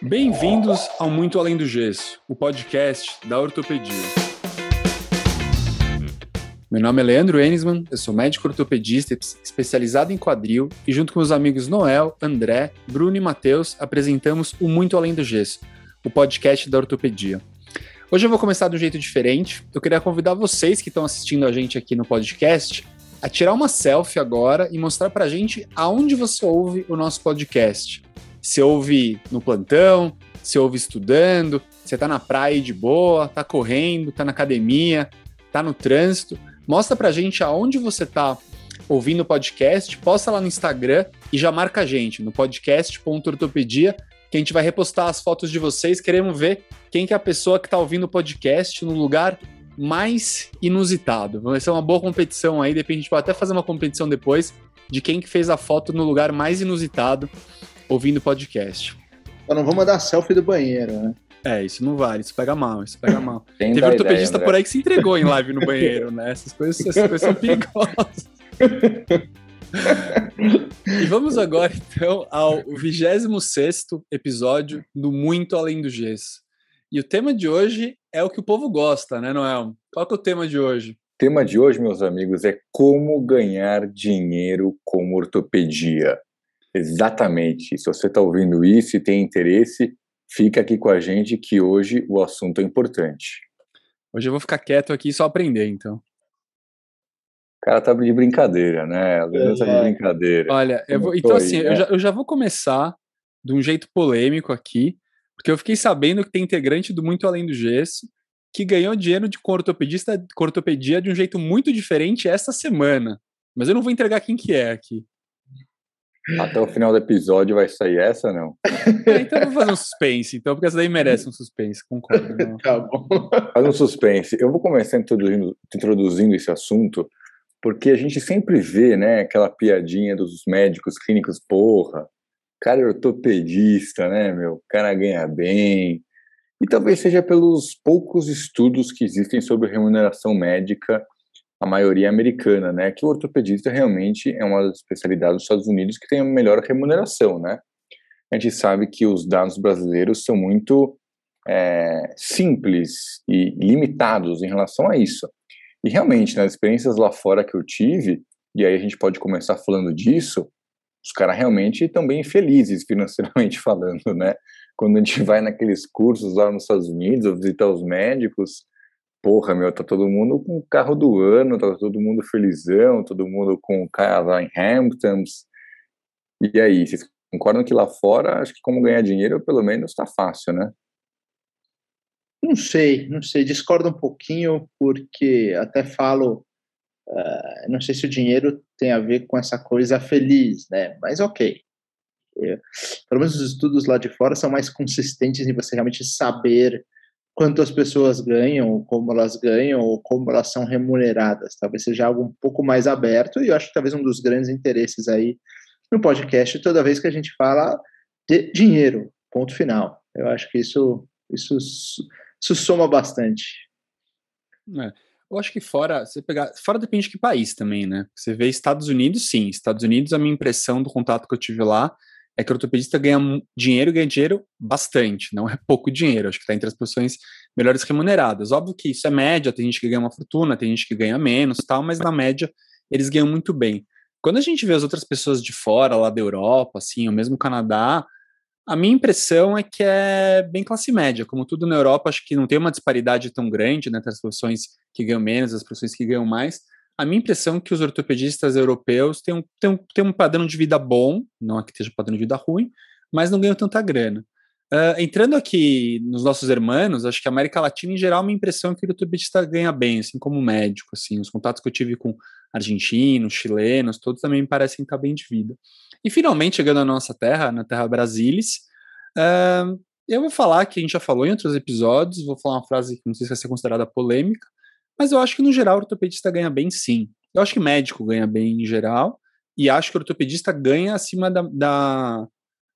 Bem-vindos ao Muito Além do Gesso, o podcast da ortopedia. Meu nome é Leandro Enisman, eu sou médico ortopedista especializado em quadril e junto com os amigos Noel, André, Bruno e Matheus apresentamos o Muito Além do Gesso, o podcast da ortopedia. Hoje eu vou começar de um jeito diferente. Eu queria convidar vocês que estão assistindo a gente aqui no podcast a tirar uma selfie agora e mostrar pra gente aonde você ouve o nosso podcast. Se ouve no plantão, se ouve estudando, você tá na praia de boa, tá correndo, tá na academia, tá no trânsito. Mostra pra gente aonde você tá ouvindo o podcast, posta lá no Instagram e já marca a gente no podcast.ortopedia que a gente vai repostar as fotos de vocês. Queremos ver quem que é a pessoa que está ouvindo o podcast no lugar mais inusitado. Vai ser uma boa competição aí, de repente a gente pode até fazer uma competição depois de quem que fez a foto no lugar mais inusitado ouvindo o podcast. Eu não vou mandar selfie do banheiro, né? É, isso não vale, isso pega mal, isso pega mal. Teve ortopedista ideia, por aí que se entregou em live no banheiro, né? Essas coisas, essas coisas são perigosas. e vamos agora, então, ao 26 episódio do Muito Além do Gesso. E o tema de hoje é o que o povo gosta, né, Noel? Qual é o tema de hoje? O tema de hoje, meus amigos, é como ganhar dinheiro com ortopedia. Exatamente. Se você está ouvindo isso e tem interesse, fica aqui com a gente que hoje o assunto é importante. Hoje eu vou ficar quieto aqui e só aprender, então cara tá de brincadeira, né? A tá de brincadeira. Olha, eu vou, então assim, aí, né? eu, já, eu já vou começar de um jeito polêmico aqui, porque eu fiquei sabendo que tem integrante do Muito Além do Gesso que ganhou dinheiro de ortopedista, ortopedia de um jeito muito diferente essa semana. Mas eu não vou entregar quem que é aqui. Até o final do episódio vai sair essa, não? É, então eu vou fazer um suspense, então, porque essa daí merece um suspense, concordo. tá bom. Faz um suspense. Eu vou começar introduzindo, introduzindo esse assunto, porque a gente sempre vê, né, aquela piadinha dos médicos clínicos, porra, cara é ortopedista, né, meu, o cara ganha bem. E talvez seja pelos poucos estudos que existem sobre remuneração médica, a maioria americana, né, que o ortopedista realmente é uma das especialidades dos Estados Unidos que tem a melhor remuneração, né. A gente sabe que os dados brasileiros são muito é, simples e limitados em relação a isso. E realmente, nas experiências lá fora que eu tive, e aí a gente pode começar falando disso, os caras realmente estão bem felizes financeiramente falando, né? Quando a gente vai naqueles cursos lá nos Estados Unidos, ou visitar os médicos, porra, meu, tá todo mundo com o carro do ano, tá todo mundo felizão, todo mundo com lá em Hamptons. E aí, vocês concordam que lá fora, acho que como ganhar dinheiro, pelo menos, tá fácil, né? Não sei, não sei, discordo um pouquinho, porque até falo, uh, não sei se o dinheiro tem a ver com essa coisa feliz, né? Mas ok. É, pelo menos os estudos lá de fora são mais consistentes em você realmente saber quanto as pessoas ganham, como elas ganham, ou como elas são remuneradas. Talvez seja algo um pouco mais aberto, e eu acho que talvez um dos grandes interesses aí no podcast, toda vez que a gente fala de dinheiro, ponto final. Eu acho que isso, isso isso soma bastante. É. Eu acho que fora, você pegar, fora depende de que país também, né? Você vê Estados Unidos, sim. Estados Unidos, a minha impressão do contato que eu tive lá é que o ortopedista ganha dinheiro, ganha dinheiro bastante, não é pouco dinheiro. Acho que está entre as posições melhores remuneradas. Óbvio que isso é média, tem gente que ganha uma fortuna, tem gente que ganha menos, tal, mas na média eles ganham muito bem. Quando a gente vê as outras pessoas de fora, lá da Europa, assim, ou mesmo Canadá, a minha impressão é que é bem classe média. Como tudo na Europa, acho que não tem uma disparidade tão grande né, entre as profissões que ganham menos as profissões que ganham mais. A minha impressão é que os ortopedistas europeus têm um, têm, um, têm um padrão de vida bom, não é que esteja um padrão de vida ruim, mas não ganham tanta grana. Uh, entrando aqui nos nossos irmãos, acho que a América Latina, em geral, a minha impressão é que o ortopedista ganha bem, assim como médico. Assim, os contatos que eu tive com argentinos, chilenos, todos também me parecem estar bem de vida. E finalmente, chegando à nossa terra, na terra Brasilis, uh, eu vou falar que a gente já falou em outros episódios, vou falar uma frase que não sei se vai ser considerada polêmica, mas eu acho que no geral o ortopedista ganha bem sim. Eu acho que médico ganha bem em geral, e acho que o ortopedista ganha acima da, da,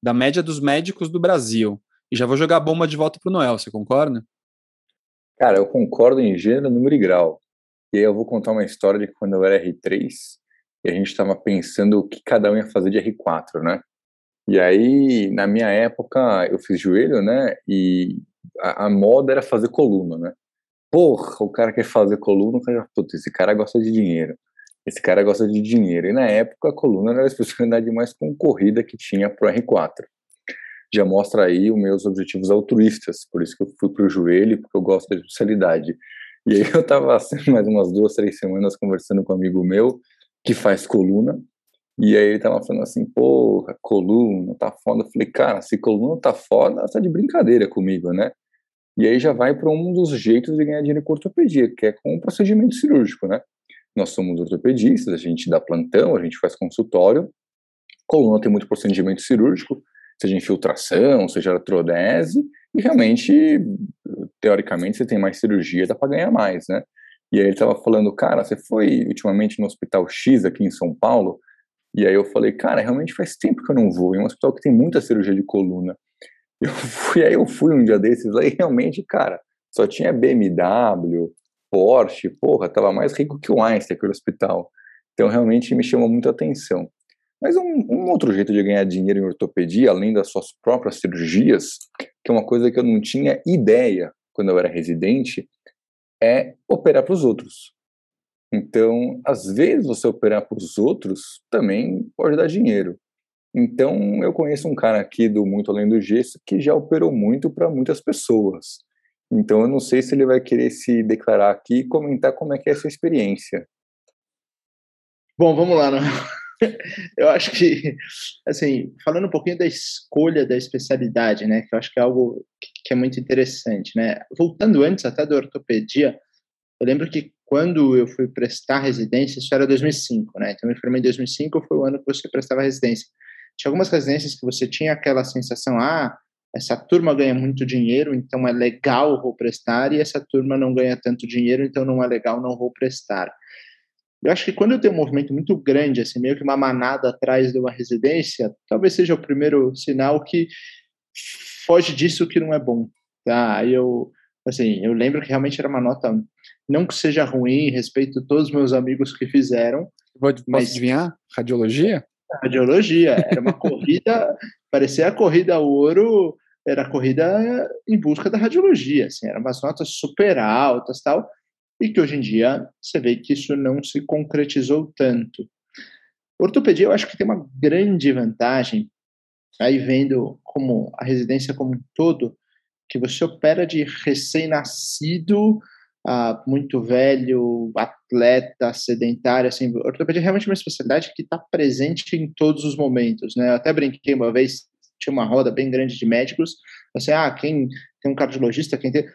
da média dos médicos do Brasil. E já vou jogar a bomba de volta para o Noel, você concorda? Cara, eu concordo em gênero, número e grau. E aí eu vou contar uma história de quando eu era R3, e a gente estava pensando o que cada um ia fazer de R4, né? E aí, na minha época, eu fiz joelho, né? E a, a moda era fazer coluna, né? Porra, o cara quer fazer coluna, o cara, putz, esse cara gosta de dinheiro. Esse cara gosta de dinheiro. E na época, a coluna era a especialidade mais concorrida que tinha pro R4. Já mostra aí os meus objetivos altruístas, por isso que eu fui pro joelho, porque eu gosto da especialidade. E aí eu tava assim, mais umas duas, três semanas conversando com um amigo meu que faz coluna, e aí ele tava falando assim, porra, coluna, tá foda. Eu falei, cara, se coluna tá foda, tá de brincadeira comigo, né? E aí já vai para um dos jeitos de ganhar dinheiro com ortopedia, que é com o procedimento cirúrgico, né? Nós somos ortopedistas, a gente dá plantão, a gente faz consultório. Coluna tem muito procedimento cirúrgico, seja infiltração, seja artrodese, e realmente, teoricamente, você tem mais cirurgia, dá para ganhar mais, né? E aí ele tava falando, cara, você foi ultimamente no Hospital X aqui em São Paulo? E aí eu falei, cara, realmente faz tempo que eu não vou, em um hospital que tem muita cirurgia de coluna. Eu fui, aí eu fui um dia desses lá e realmente, cara, só tinha BMW, Porsche, porra, tava mais rico que o Einstein, aquele hospital. Então realmente me chamou muito a atenção. Mas um, um, outro jeito de ganhar dinheiro em ortopedia, além das suas próprias cirurgias, que é uma coisa que eu não tinha ideia quando eu era residente, é operar para os outros. Então, às vezes, você operar para os outros também pode dar dinheiro. Então, eu conheço um cara aqui do Muito Além do Gesso que já operou muito para muitas pessoas. Então, eu não sei se ele vai querer se declarar aqui e comentar como é que é essa experiência. Bom, vamos lá. Né? Eu acho que, assim, falando um pouquinho da escolha da especialidade, né, que eu acho que é algo que é muito interessante, né. Voltando antes até da ortopedia, eu lembro que quando eu fui prestar residência, isso era 2005, né? Então, eu me formei em 2005, foi o ano que você prestava residência. Tinha algumas residências que você tinha aquela sensação, ah, essa turma ganha muito dinheiro, então é legal vou prestar, e essa turma não ganha tanto dinheiro, então não é legal, não vou prestar. Eu acho que quando eu tenho um movimento muito grande, assim, meio que uma manada atrás de uma residência, talvez seja o primeiro sinal que foge disso que não é bom, tá? Eu, assim, eu lembro que realmente era uma nota não que seja ruim, respeito todos os meus amigos que fizeram. Pode, mas adivinhar? Radiologia? Radiologia. Era uma corrida, parecia a corrida ouro, era a corrida em busca da radiologia. Assim, eram umas notas super altas tal. E que hoje em dia você vê que isso não se concretizou tanto. Ortopedia, eu acho que tem uma grande vantagem, aí vendo como a residência como um todo, que você opera de recém-nascido ah, muito velho, atleta, sedentário, assim, ortopedia é realmente uma especialidade que está presente em todos os momentos, né? Eu até brinquei uma vez, tinha uma roda bem grande de médicos, assim, ah, quem tem um cardiologista, quem tem...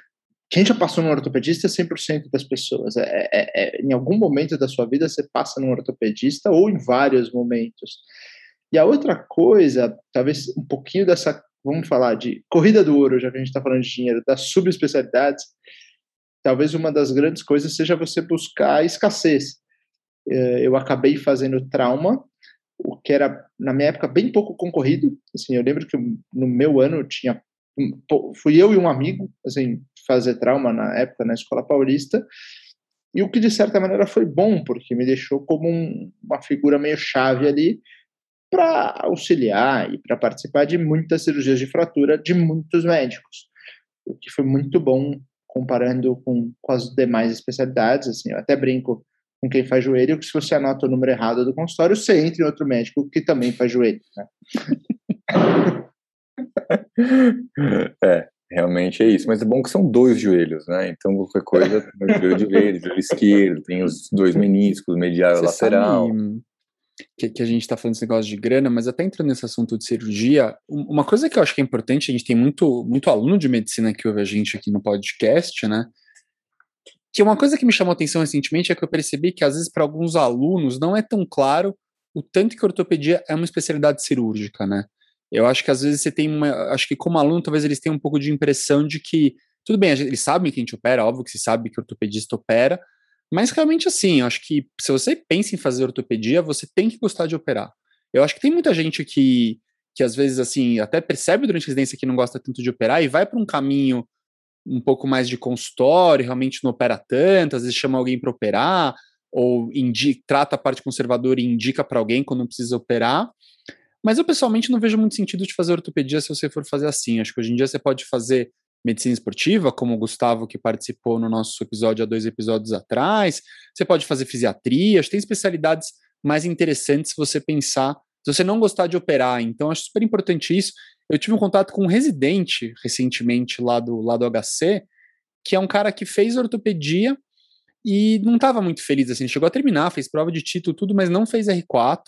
Quem já passou num ortopedista é 100% das pessoas. É, é, é, em algum momento da sua vida você passa num ortopedista ou em vários momentos. E a outra coisa, talvez um pouquinho dessa, vamos falar de corrida do ouro, já que a gente está falando de dinheiro, das subespecialidades, talvez uma das grandes coisas seja você buscar escassez. É, eu acabei fazendo trauma, o que era, na minha época, bem pouco concorrido. Assim, eu lembro que no meu ano tinha. Fui eu e um amigo, assim, fazer trauma na época na Escola Paulista, e o que de certa maneira foi bom, porque me deixou como um, uma figura meio chave ali para auxiliar e para participar de muitas cirurgias de fratura de muitos médicos, o que foi muito bom comparando com, com as demais especialidades, assim, eu até brinco com quem faz joelho, que se você anota o número errado do consultório, você entra em outro médico que também faz joelho, né? é, realmente é isso. Mas é bom que são dois joelhos, né? Então qualquer coisa tem o joelho direito, joelho esquerdo, tem os dois meniscos, medial e lateral. Sabe, que, que a gente está falando desse negócio de grana, mas até entrando nesse assunto de cirurgia, uma coisa que eu acho que é importante, a gente tem muito, muito aluno de medicina que ouve a gente aqui no podcast, né? Que uma coisa que me chamou atenção recentemente é que eu percebi que, às vezes, para alguns alunos, não é tão claro o tanto que a ortopedia é uma especialidade cirúrgica, né? Eu acho que às vezes você tem uma. Acho que como aluno, talvez eles tenham um pouco de impressão de que. Tudo bem, eles sabem que a gente opera, óbvio que se sabe que o ortopedista opera, mas realmente assim, eu acho que se você pensa em fazer ortopedia, você tem que gostar de operar. Eu acho que tem muita gente que, que às vezes assim, até percebe durante a residência que não gosta tanto de operar e vai para um caminho um pouco mais de consultório, realmente não opera tanto, às vezes chama alguém para operar, ou indica, trata a parte conservadora e indica para alguém quando precisa operar. Mas eu pessoalmente não vejo muito sentido de fazer ortopedia se você for fazer assim. Acho que hoje em dia você pode fazer medicina esportiva, como o Gustavo que participou no nosso episódio há dois episódios atrás. Você pode fazer fisiatria, tem especialidades mais interessantes se você pensar, se você não gostar de operar. Então, acho super importante isso. Eu tive um contato com um residente recentemente lá do, lá do HC, que é um cara que fez ortopedia e não estava muito feliz, assim, chegou a terminar, fez prova de título, tudo, mas não fez R4,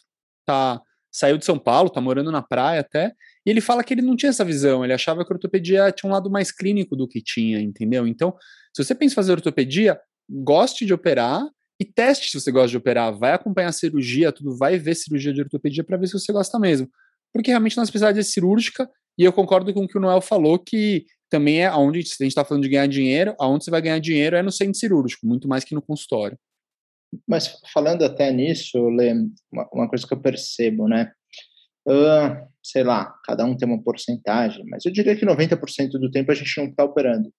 tá, saiu de São Paulo, tá morando na praia até, e ele fala que ele não tinha essa visão, ele achava que a ortopedia tinha um lado mais clínico do que tinha, entendeu? Então, se você pensa em fazer ortopedia, goste de operar e teste se você gosta de operar, vai acompanhar a cirurgia, tudo, vai ver cirurgia de ortopedia para ver se você gosta mesmo. Porque realmente na especialidade cirúrgica, e eu concordo com o que o Noel falou, que também é onde, a gente está falando de ganhar dinheiro, aonde você vai ganhar dinheiro é no centro cirúrgico, muito mais que no consultório. Mas falando até nisso, Lê, uma coisa que eu percebo, né? Uh, sei lá, cada um tem uma porcentagem, mas eu diria que 90% do tempo a gente não está operando.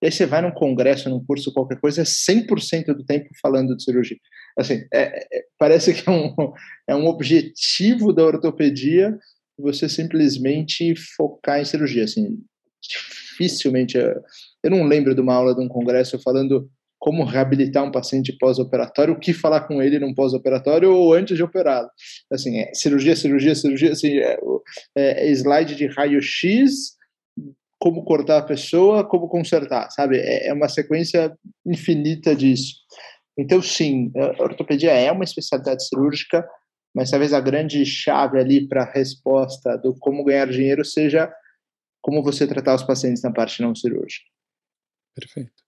E aí você vai num congresso, num curso, qualquer coisa, é 100% do tempo falando de cirurgia. Assim, é, é, parece que é um, é um objetivo da ortopedia você simplesmente focar em cirurgia. Assim, dificilmente. Eu não lembro de uma aula de um congresso falando como reabilitar um paciente pós-operatório, o que falar com ele num pós-operatório ou antes de operá-lo. Assim, é, cirurgia, cirurgia, cirurgia, assim, é, é, é slide de raio-x, como cortar a pessoa, como consertar, sabe? É, é uma sequência infinita disso. Então, sim, a ortopedia é uma especialidade cirúrgica, mas talvez a grande chave ali para a resposta do como ganhar dinheiro seja como você tratar os pacientes na parte não cirúrgica. Perfeito.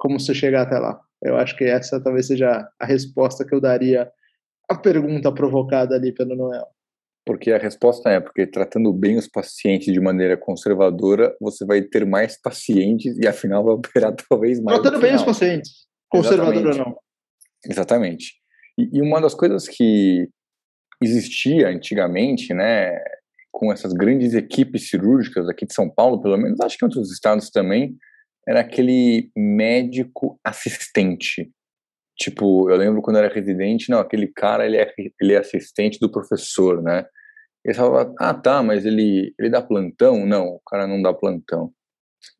Como você chegar até lá? Eu acho que essa talvez seja a resposta que eu daria à pergunta provocada ali pelo Noel. Porque a resposta é porque tratando bem os pacientes de maneira conservadora, você vai ter mais pacientes e afinal vai operar talvez mais. Tratando bem os pacientes, conservador ou não. Exatamente. E, e uma das coisas que existia antigamente, né, com essas grandes equipes cirúrgicas aqui de São Paulo, pelo menos, acho que em outros estados também, era aquele médico assistente. Tipo, eu lembro quando era residente, não, aquele cara, ele é, ele é assistente do professor, né? E falava, ah, tá, mas ele, ele dá plantão? Não, o cara não dá plantão.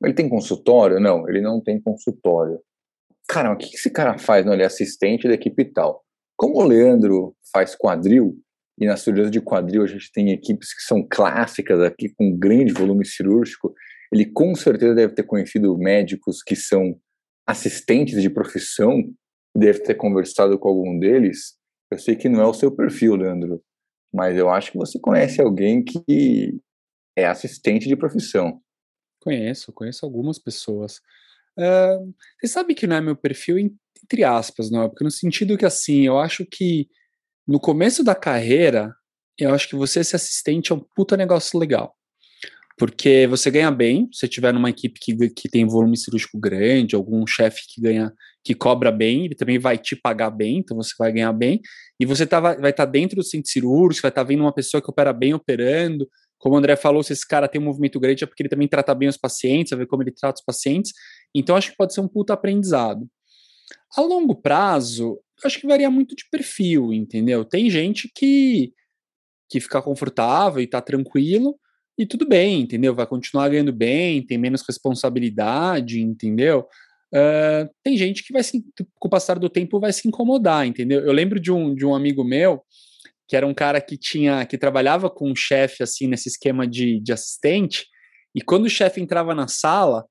Ele tem consultório? Não, ele não tem consultório. Cara, o que esse cara faz? Não, ele é assistente da equipe tal. Como o Leandro faz quadril, e na cirurgia de quadril a gente tem equipes que são clássicas aqui, com grande volume cirúrgico. Ele com certeza deve ter conhecido médicos que são assistentes de profissão, deve ter conversado com algum deles. Eu sei que não é o seu perfil, Leandro, mas eu acho que você conhece alguém que é assistente de profissão. Conheço, conheço algumas pessoas. Uh, você sabe que não é meu perfil, entre aspas, não é? Porque no sentido que, assim, eu acho que no começo da carreira, eu acho que você ser assistente é um puta negócio legal. Porque você ganha bem, se tiver numa equipe que, que tem volume cirúrgico grande, algum chefe que ganha, que cobra bem, ele também vai te pagar bem, então você vai ganhar bem, e você tá, vai estar tá dentro do centro cirúrgico, vai estar tá vendo uma pessoa que opera bem operando, como o André falou, se esse cara tem um movimento grande é porque ele também trata bem os pacientes, vai ver como ele trata os pacientes, então acho que pode ser um puta aprendizado. A longo prazo, acho que varia muito de perfil, entendeu? Tem gente que, que fica confortável e tá tranquilo, e tudo bem, entendeu? Vai continuar ganhando bem, tem menos responsabilidade, entendeu? Uh, tem gente que vai se, com o passar do tempo vai se incomodar, entendeu? Eu lembro de um, de um amigo meu que era um cara que tinha que trabalhava com um chefe assim nesse esquema de, de assistente, e quando o chefe entrava na sala,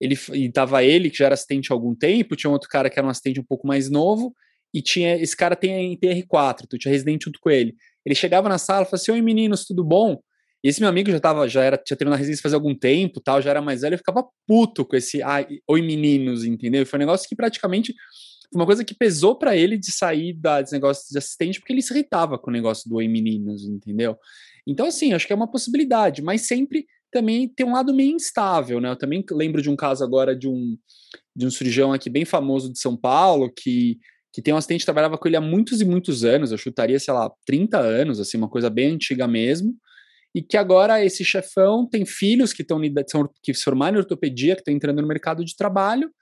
ele e tava ele que já era assistente há algum tempo, tinha outro cara que era um assistente um pouco mais novo, e tinha esse cara tem TR4, tu tinha residente junto com ele. Ele chegava na sala e falava assim: Oi meninos, tudo bom? E esse meu amigo já tava, já era, tinha terminado a residência faz algum tempo, tal, já era mais velho, eu ficava puto com esse ah, oi meninos, entendeu? Foi um negócio que praticamente foi uma coisa que pesou para ele de sair da, desse negócio de assistente, porque ele se irritava com o negócio do oi meninos, entendeu? Então, assim, acho que é uma possibilidade, mas sempre também tem um lado meio instável, né? Eu também lembro de um caso agora de um, de um cirurgião aqui bem famoso de São Paulo, que que tem um assistente que trabalhava com ele há muitos e muitos anos, eu chutaria, sei lá, 30 anos, assim, uma coisa bem antiga mesmo, e que agora esse chefão tem filhos que estão que se formaram em ortopedia, que estão entrando no mercado de trabalho,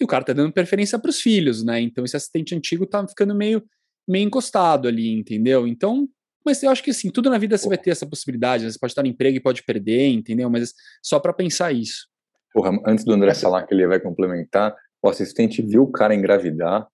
e o cara tá dando preferência para os filhos, né? Então esse assistente antigo tá ficando meio meio encostado ali, entendeu? Então, Mas eu acho que assim, tudo na vida você vai ter essa possibilidade, né? você pode estar no emprego e pode perder, entendeu? Mas só para pensar isso. Porra, antes do André falar que ele vai complementar, o assistente viu o cara engravidar,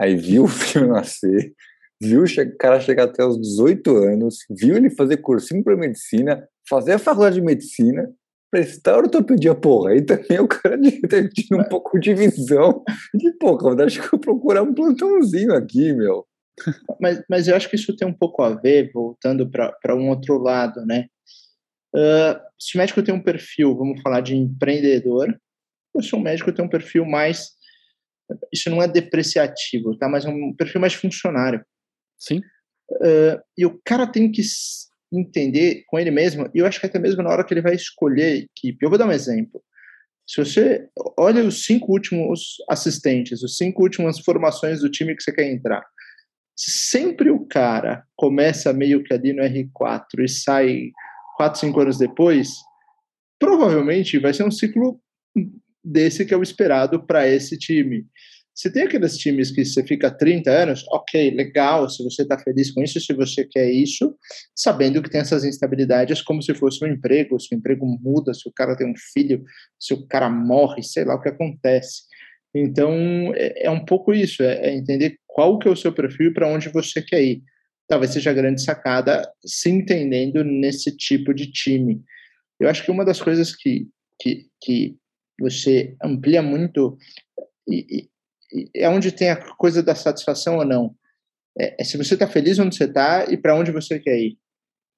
aí viu o filho nascer, viu o cara chegar até os 18 anos, viu ele fazer cursinho para medicina, fazer a faculdade de medicina, prestar ortopedia, porra, aí também o cara tido um pouco de visão de, porra, acho que eu procurar um plantãozinho aqui, meu. Mas, mas eu acho que isso tem um pouco a ver, voltando para um outro lado, né? Uh, se o médico tem um perfil, vamos falar de empreendedor, ou se o médico tem um perfil mais, isso não é depreciativo, tá? Mas é um perfil mais funcionário. Sim. Uh, e o cara tem que entender com ele mesmo, e eu acho que até mesmo na hora que ele vai escolher equipe. Eu vou dar um exemplo. Se você olha os cinco últimos assistentes, os cinco últimas formações do time que você quer entrar, sempre o cara começa meio que ali no R4 e sai quatro, cinco anos depois, provavelmente vai ser um ciclo desse que é o esperado para esse time. Você tem aqueles times que você fica 30 anos, ok, legal, se você está feliz com isso, se você quer isso, sabendo que tem essas instabilidades como se fosse um emprego, se o emprego muda, se o cara tem um filho, se o cara morre, sei lá o que acontece. Então, é, é um pouco isso, é, é, entender qual que é o seu perfil e para onde você quer ir. Talvez seja a grande sacada se entendendo nesse tipo de time. Eu acho que uma das coisas que, que, que você amplia muito e, é onde tem a coisa da satisfação ou não. É, é se você está feliz onde você está e para onde você quer ir.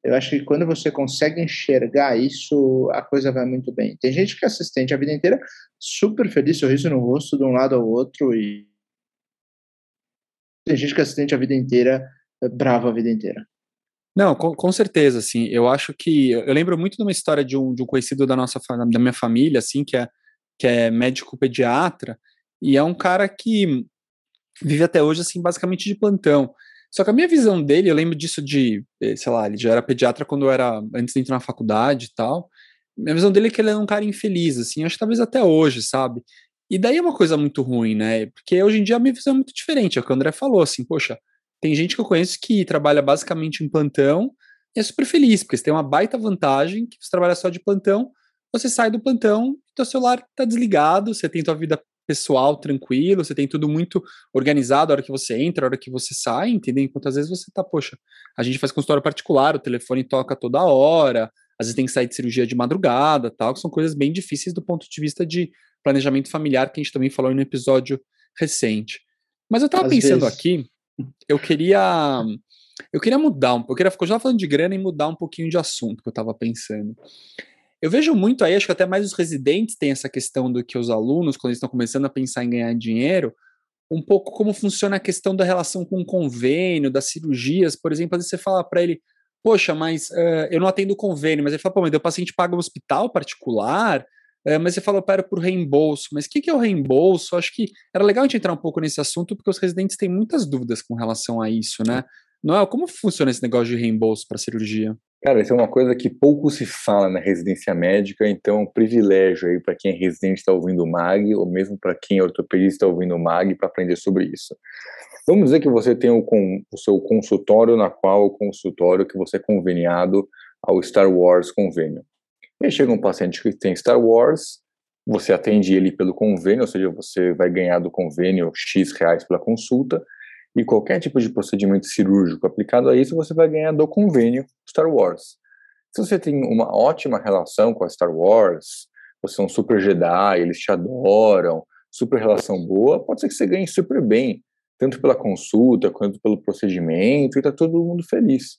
Eu acho que quando você consegue enxergar isso, a coisa vai muito bem. Tem gente que é assistente a vida inteira, super feliz, sorriso no rosto, de um lado ao outro, e tem gente que é assistente a vida inteira, bravo a vida inteira. Não, com, com, certeza, assim, eu acho que, eu lembro muito de uma história de um, de um conhecido da nossa, da minha família, assim, que é, que é médico pediatra, e é um cara que vive até hoje, assim, basicamente de plantão. Só que a minha visão dele, eu lembro disso de, eh, sei lá, ele já era pediatra quando eu era, antes de entrar na faculdade e tal. Minha visão dele é que ele é um cara infeliz, assim, acho que talvez até hoje, sabe? E daí é uma coisa muito ruim, né? Porque hoje em dia a minha visão é muito diferente. É o que o André falou, assim, poxa, tem gente que eu conheço que trabalha basicamente em plantão e é super feliz, porque você tem uma baita vantagem que você trabalha só de plantão, você sai do plantão, teu celular tá desligado, você tem tua vida pessoal tranquilo, você tem tudo muito organizado a hora que você entra, a hora que você sai, entendeu? Enquanto às vezes você tá, poxa, a gente faz consultório particular, o telefone toca toda hora, às vezes tem que sair de cirurgia de madrugada, tal, que são coisas bem difíceis do ponto de vista de planejamento familiar, que a gente também falou no episódio recente. Mas eu tava às pensando vezes. aqui, eu queria eu queria mudar um pouco, eu queria eu já falando de grana e mudar um pouquinho de assunto que eu tava pensando. Eu vejo muito aí, acho que até mais os residentes têm essa questão do que os alunos, quando eles estão começando a pensar em ganhar dinheiro, um pouco como funciona a questão da relação com o convênio, das cirurgias, por exemplo, às vezes você fala para ele, poxa, mas uh, eu não atendo convênio, mas ele fala, pô, mas o paciente paga um hospital particular, uh, mas você fala, para por reembolso, mas o que, que é o reembolso? Acho que era legal a gente entrar um pouco nesse assunto, porque os residentes têm muitas dúvidas com relação a isso, né? Noel, como funciona esse negócio de reembolso para cirurgia? Cara, isso é uma coisa que pouco se fala na residência médica, então é um privilégio aí para quem é residente está ouvindo o MAG, ou mesmo para quem é ortopedista está ouvindo o MAG para aprender sobre isso. Vamos dizer que você tem o, com, o seu consultório, na qual o consultório que você é conveniado ao Star Wars convênio. E aí chega um paciente que tem Star Wars, você atende ele pelo convênio, ou seja, você vai ganhar do convênio X reais pela consulta, e qualquer tipo de procedimento cirúrgico aplicado a isso, você vai ganhar do convênio Star Wars. Se você tem uma ótima relação com a Star Wars, você é um super Jedi, eles te adoram, super relação boa, pode ser que você ganhe super bem, tanto pela consulta quanto pelo procedimento, e tá todo mundo feliz.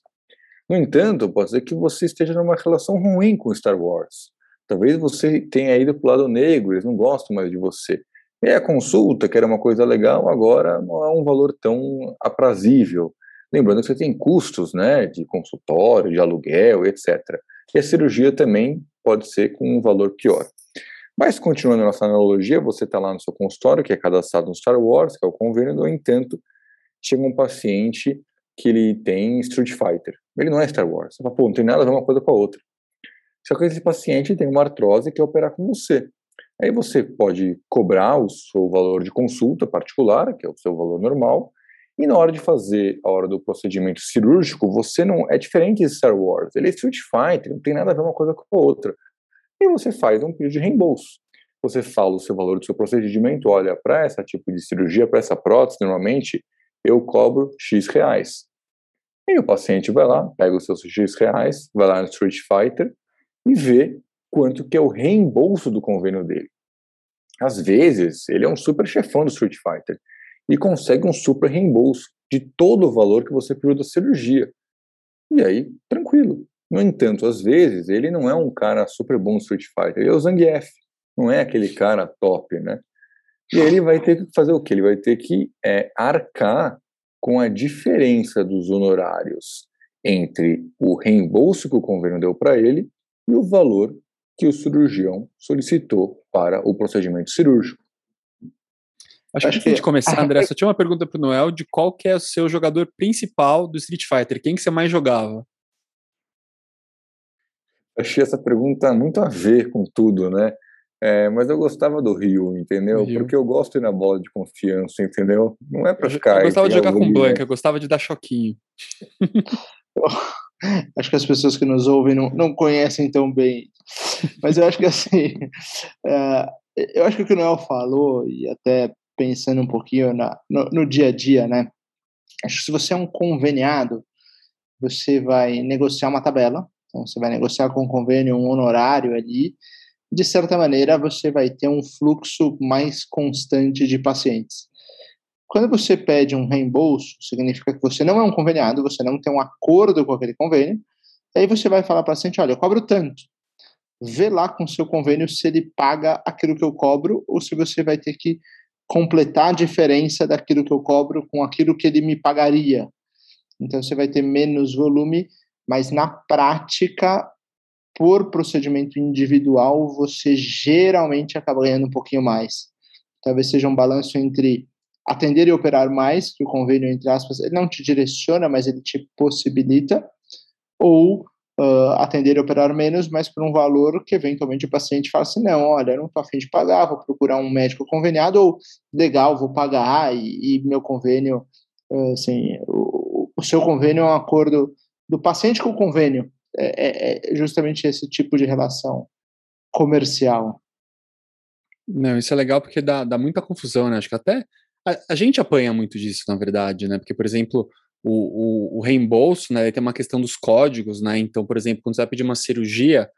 No entanto, pode ser que você esteja numa relação ruim com Star Wars. Talvez você tenha ido para o lado negro, eles não gostam mais de você. E a consulta, que era uma coisa legal, agora não é um valor tão aprazível. Lembrando que você tem custos, né, de consultório, de aluguel, etc. E a cirurgia também pode ser com um valor pior. Mas, continuando nossa analogia, você está lá no seu consultório, que é cadastrado no Star Wars, que é o convênio, no entanto, chega um paciente que ele tem Street Fighter. Ele não é Star Wars. Você fala, pô, não tem nada a ver uma coisa com a outra. Só que esse paciente tem uma artrose e quer operar com você. Aí você pode cobrar o seu valor de consulta particular, que é o seu valor normal, E na hora de fazer a hora do procedimento cirúrgico, você não é diferente de Star Wars. Ele é Street Fighter, não tem nada a ver uma coisa com a outra. E você faz um pedido de reembolso. Você fala o seu valor do seu procedimento, olha, para esse tipo de cirurgia, para essa prótese, normalmente eu cobro X reais. E o paciente vai lá, pega os seus X reais, vai lá no Street Fighter e vê quanto que é o reembolso do convênio dele. Às vezes, ele é um super chefão do Street Fighter e consegue um super reembolso de todo o valor que você pediu da cirurgia. E aí, tranquilo. No entanto, às vezes, ele não é um cara super bom no Street Fighter, ele é o Zangief, não é aquele cara top, né? E aí ele vai ter que fazer o quê? Ele vai ter que é, arcar com a diferença dos honorários entre o reembolso que o convênio deu para ele e o valor que o cirurgião solicitou para o procedimento cirúrgico. Acho, que antes de começar, André, só tinha uma pergunta para o Noel de qual que é o seu jogador principal do Street Fighter, quem que você mais jogava? Achei essa pergunta muito a ver com tudo, né? É, mas eu gostava do Rio, entendeu? Rio. Porque eu gosto de ir na bola de confiança, entendeu? Não é para ficar. Eu gostava de jogar com Blanca, eu gostava de dar choquinho. acho que as pessoas que nos ouvem não, não conhecem tão bem. Mas eu acho que assim. Uh, eu acho que o que o Noel falou, e até pensando um pouquinho na, no, no dia a dia, né? Acho que se você é um conveniado, você vai negociar uma tabela, então você vai negociar com o convênio um honorário ali, de certa maneira você vai ter um fluxo mais constante de pacientes. Quando você pede um reembolso, significa que você não é um conveniado, você não tem um acordo com aquele convênio, aí você vai falar para o paciente, olha, eu cobro tanto, vê lá com o seu convênio se ele paga aquilo que eu cobro ou se você vai ter que completar a diferença daquilo que eu cobro com aquilo que ele me pagaria. Então você vai ter menos volume, mas na prática, por procedimento individual, você geralmente acaba ganhando um pouquinho mais. Talvez seja um balanço entre atender e operar mais, que o convênio, entre aspas, ele não te direciona, mas ele te possibilita, ou uh, atender e operar menos, mas por um valor que eventualmente o paciente fala assim, não, olha, não estou afim de pagar, vou procurar um médico conveniado, ou legal, vou pagar, e, e meu convênio, uh, assim, o, o, seu convênio é um acordo do paciente com o convênio, é, é, é justamente esse tipo de relação comercial. Não, isso é legal porque dá, dá muita confusão, né? Acho que até a, a gente apanha muito disso, na verdade, né? Porque, por exemplo, o, o, o, reembolso, né, tem uma questão dos códigos, né, então, por exemplo, quando você vai pedir uma cirurgia,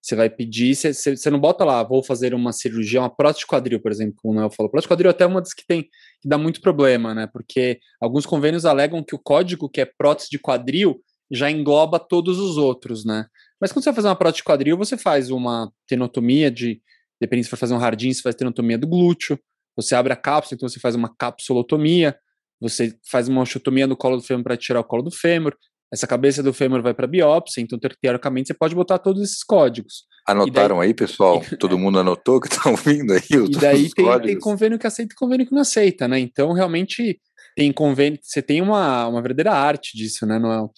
você vai pedir, você, você não bota lá, vou fazer uma cirurgia, uma prótese de quadril, por exemplo, como o Noel falou. Prótese de quadril é até uma das que tem, que dá muito problema, né, porque alguns convênios alegam que o código que é prótese de quadril já engloba todos os outros, né, mas quando você vai fazer uma prótese de quadril, você faz uma tenotomia de, dependendo se for fazer um hardin, você faz tenotomia do glúteo, você abre a cápsula, então você faz uma capsulotomia, você faz uma osteotomia no colo do fêmur para tirar o colo do fêmur, essa cabeça do fêmur vai para biópsia, então teoricamente você pode botar todos esses códigos. Anotaram daí... aí, pessoal? Todo mundo anotou que estão ouvindo aí? Os, e daí tem, tem, convênio que aceita e convênio que não aceita, né? Então, realmente, tem convênio, você tem uma, uma verdadeira arte disso, né, Noel?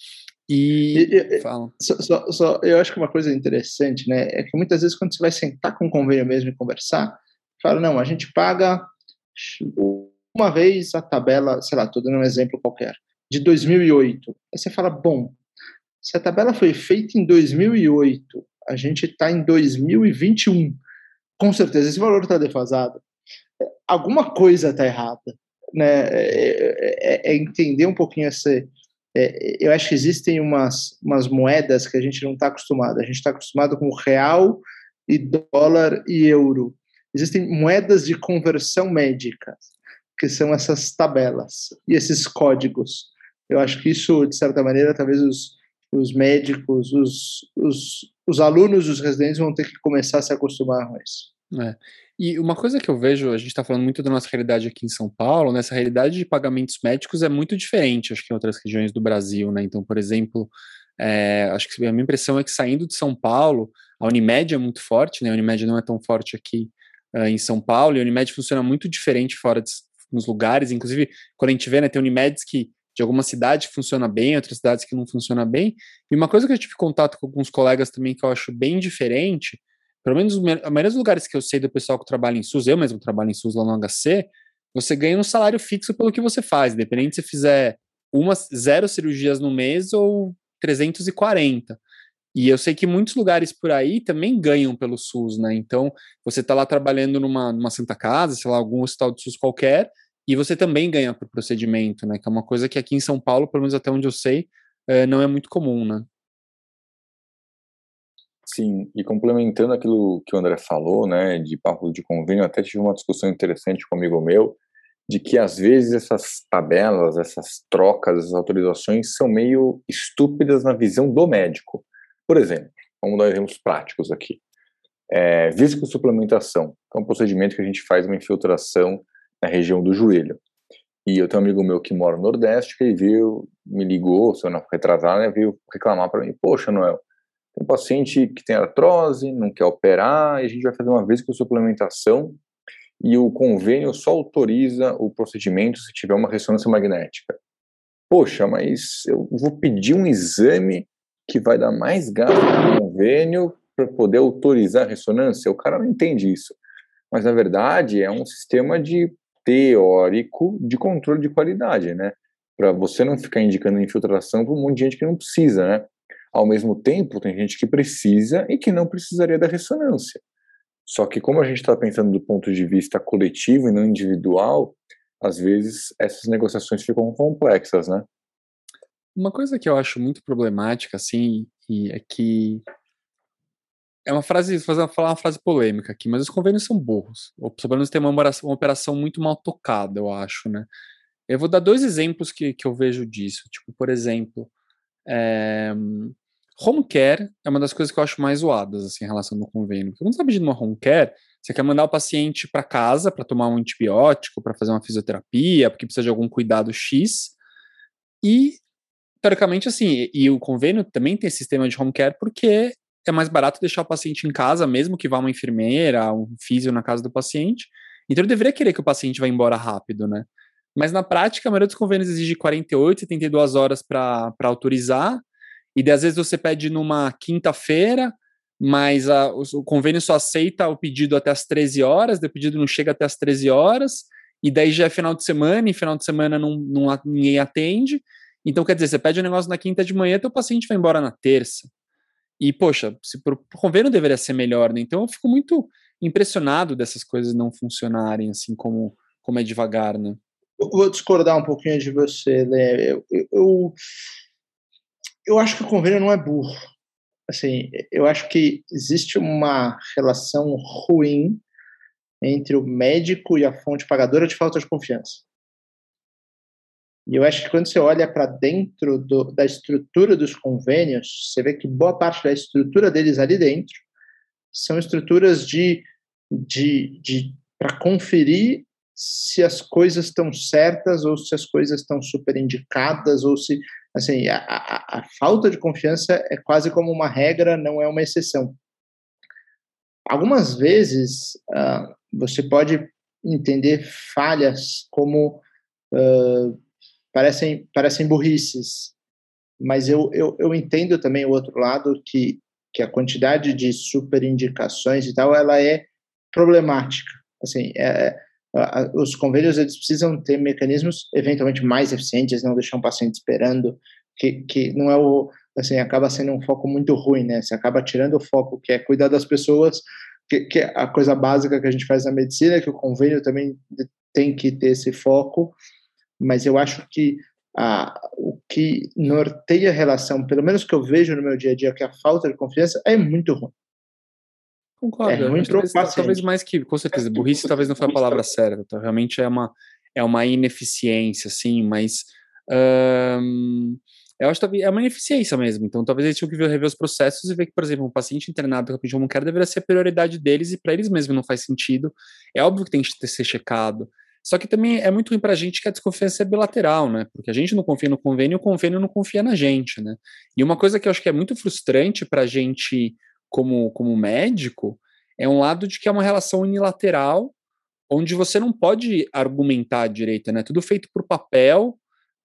E, e, fala. Só, só, só, eu acho que uma coisa interessante, né, é que muitas vezes quando você vai sentar com o convênio mesmo e conversar, fala, não, a gente paga uma vez a tabela, sei lá, estou dando um exemplo qualquer, de 2008. Aí você fala, bom, se a tabela foi feita em 2008, a gente está em 2021, com certeza esse valor está defasado. Alguma coisa está errada. Né? É, é, é, entender um pouquinho essa. É, eu acho que existem umas, umas moedas que a gente não está acostumado. A gente está acostumado com real e dólar e euro. Existem moedas de conversão médica que são essas tabelas e esses códigos. Eu acho que isso, de certa maneira, talvez os, os médicos, os, os, os alunos, os residentes vão ter que começar a se acostumar com isso. É. E uma coisa que eu vejo, a gente está falando muito da nossa realidade aqui em São Paulo, né? Essa realidade de pagamentos médicos é muito diferente, acho que em outras regiões do Brasil, né? Então, por exemplo, é, acho que a minha impressão é que saindo de São Paulo, a Unimed é muito forte, né? A Unimed não é tão forte aqui uh, em São Paulo, e a Unimed funciona muito diferente fora de, nos lugares, inclusive quando a gente vê, né, tem Unimedes que de alguma cidade que funciona bem, outras cidades que não funciona bem. E uma coisa que eu tive contato com alguns colegas também que eu acho bem diferente, pelo menos a maioria dos lugares que eu sei do pessoal que trabalha em SUS, eu mesmo trabalho em SUS lá no HC, você ganha um salário fixo pelo que você faz, independente se fizer uma, zero cirurgias no mês ou 340. E eu sei que muitos lugares por aí também ganham pelo SUS, né? Então, você está lá trabalhando numa, numa Santa Casa, sei lá, algum hospital do SUS qualquer, e você também ganha por procedimento, né? Que é uma coisa que aqui em São Paulo, pelo menos até onde eu sei, é, não é muito comum, né? Sim, e complementando aquilo que o André falou, né, de papo de convênio, até tive uma discussão interessante com um amigo meu, de que às vezes essas tabelas, essas trocas, essas autorizações são meio estúpidas na visão do médico. Por exemplo, vamos dar exemplos práticos aqui. É, viscosuplementação, que é um procedimento que a gente faz uma infiltração na região do joelho. E eu tenho um amigo meu que mora no Nordeste, que ele veio, me ligou, se eu não retrasar, né, veio reclamar para mim, poxa, Noel, tem um paciente que tem artrose, não quer operar, e a gente vai fazer uma viscosuplementação e o convênio só autoriza o procedimento se tiver uma ressonância magnética. Poxa, mas eu vou pedir um exame que vai dar mais gasto no convênio para poder autorizar a ressonância? O cara não entende isso. Mas, na verdade, é um sistema de teórico de controle de qualidade, né? Para você não ficar indicando infiltração para um monte de gente que não precisa, né? Ao mesmo tempo, tem gente que precisa e que não precisaria da ressonância. Só que como a gente está pensando do ponto de vista coletivo e não individual, às vezes essas negociações ficam complexas, né? Uma coisa que eu acho muito problemática, assim, é que é uma frase, vou falar uma frase polêmica aqui, mas os convênios são burros. Ou pelo menos tem uma operação, uma operação muito mal tocada, eu acho, né? Eu vou dar dois exemplos que, que eu vejo disso. Tipo, por exemplo, é, Home care é uma das coisas que eu acho mais zoadas assim, em relação ao convênio. Porque quando você está pedindo uma home care, você quer mandar o paciente para casa para tomar um antibiótico, para fazer uma fisioterapia, porque precisa de algum cuidado X. E, teoricamente, assim, e o convênio também tem sistema de home care porque é mais barato deixar o paciente em casa, mesmo que vá uma enfermeira, um físio na casa do paciente. Então, eu deveria querer que o paciente vá embora rápido, né? Mas na prática, a maioria dos convênios exige 48, 72 horas para autorizar. E às vezes você pede numa quinta-feira, mas a, o, o, convênio só aceita o pedido até as 13 horas, o pedido não chega até as 13 horas, e daí já é final de semana, e final de semana não, não ninguém atende. Então, quer dizer, você pede o um negócio na quinta de manhã, teu paciente vai embora na terça. E, poxa, se pro, convênio deveria ser melhor, né? Então eu fico muito impressionado dessas coisas não funcionarem assim como, como é devagar, né? Eu vou discordar um pouquinho de você, né? Eu, eu, eu acho que o convênio não é burro. Assim, eu acho que existe uma relação ruim entre o médico e a fonte pagadora de falta de confiança. E eu acho que quando você olha para dentro do, da estrutura dos convênios, você vê que boa parte da estrutura deles ali dentro são estruturas de, de, de para conferir se as coisas estão certas ou se as coisas estão super indicadas ou se assim a, a, a, falta de confiança é quase como uma regra não é uma exceção. Algumas vezes uh, você pode entender falhas como uh, parecem parecem burrices. Mas eu, eu, eu entendo também o outro lado que que a quantidade de super indicações e tal ela é problemática. Assim é, os convênios eles precisam ter mecanismos eventualmente mais eficientes, não deixar um paciente esperando, que, que não é o assim acaba sendo um foco muito ruim, né? Você acaba tirando o foco que é cuidar das pessoas, que, que é a coisa básica que a gente faz na medicina, que o convênio também tem que ter esse foco, mas eu acho que a, o que norteia a relação, pelo menos que eu vejo no meu dia a dia, que é a falta de confiança, é muito ruim. Concordo. É muito talvez, talvez mais que, com certeza, burrice talvez não foi a palavra certa. Tá? Realmente é uma, é uma ineficiência, assim, mas hum, eu acho que é uma ineficiência mesmo. Então, talvez eles tinham que rever os processos e ver que, por exemplo, um paciente internado com a não quer deveria ser a prioridade deles e para eles mesmo não faz sentido. É óbvio que tem que ser checado. Só que também é muito ruim para a gente que a desconfiança é bilateral, né? Porque a gente não confia no convênio e o convênio não confia na gente, né? E uma coisa que eu acho que é muito frustrante para a gente como, como médico é um lado de que é uma relação unilateral, onde você não pode argumentar direito, né? Tudo feito por papel,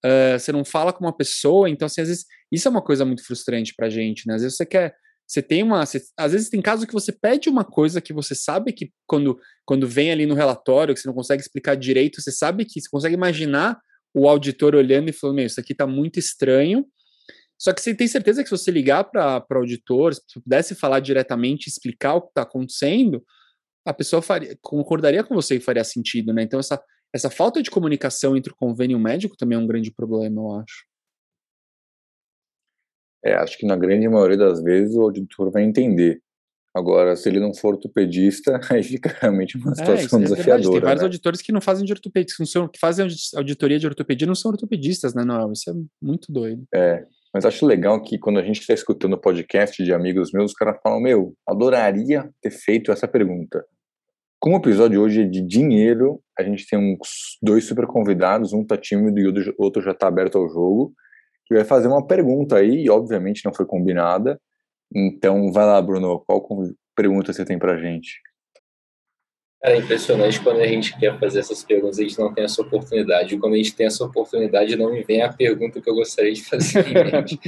uh, você não fala com uma pessoa, então, assim, às vezes, isso é uma coisa muito frustrante pra gente, né? Às vezes você quer, você tem uma. Você, às vezes tem casos que você pede uma coisa que você sabe que quando, quando vem ali no relatório, que você não consegue explicar direito, você sabe que você consegue imaginar o auditor olhando e falando: Meu, isso aqui está muito estranho. Só que você tem certeza que se você ligar para o auditor, se pudesse falar diretamente, explicar o que está acontecendo, a pessoa faria, concordaria com você e faria sentido, né? Então, essa, essa falta de comunicação entre o convênio e o médico também é um grande problema, eu acho. É, acho que na grande maioria das vezes o auditor vai entender. Agora, se ele não for ortopedista, aí fica realmente uma é, situação é, desafiadora. Tem vários né? auditores que não fazem de ortopedia, que, são, que fazem auditoria de ortopedia não são ortopedistas, né, Noel? Isso é muito doido. É, mas acho legal que quando a gente está escutando o podcast de amigos meus, os caras falam: Meu, adoraria ter feito essa pergunta. Como o episódio hoje é de dinheiro, a gente tem uns dois super convidados, um tá tímido e o outro já tá aberto ao jogo que vai fazer uma pergunta aí, e obviamente não foi combinada. Então, vai lá, Bruno, qual pergunta você tem pra gente? Cara, é impressionante quando a gente quer fazer essas perguntas, a gente não tem essa oportunidade. E quando a gente tem essa oportunidade, não me vem a pergunta que eu gostaria de fazer em mente.